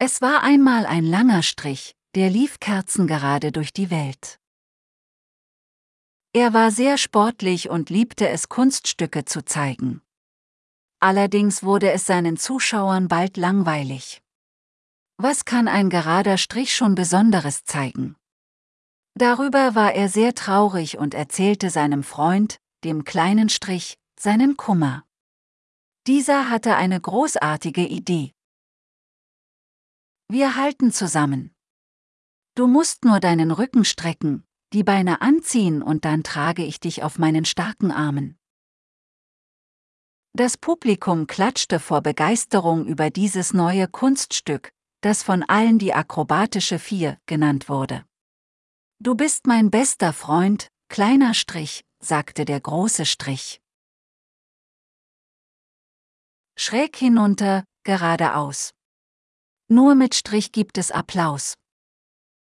Es war einmal ein langer Strich, der lief kerzengerade durch die Welt. Er war sehr sportlich und liebte es, Kunststücke zu zeigen. Allerdings wurde es seinen Zuschauern bald langweilig. Was kann ein gerader Strich schon Besonderes zeigen? Darüber war er sehr traurig und erzählte seinem Freund, dem kleinen Strich, seinen Kummer. Dieser hatte eine großartige Idee. Wir halten zusammen. Du musst nur deinen Rücken strecken, die Beine anziehen und dann trage ich dich auf meinen starken Armen. Das Publikum klatschte vor Begeisterung über dieses neue Kunststück, das von allen die akrobatische Vier genannt wurde. Du bist mein bester Freund, kleiner Strich, sagte der große Strich. Schräg hinunter, geradeaus. Nur mit Strich gibt es Applaus.